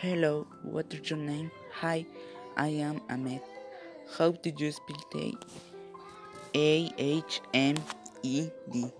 Hello, what is your name? Hi, I am Ahmed. How did you spell it? A H M E D?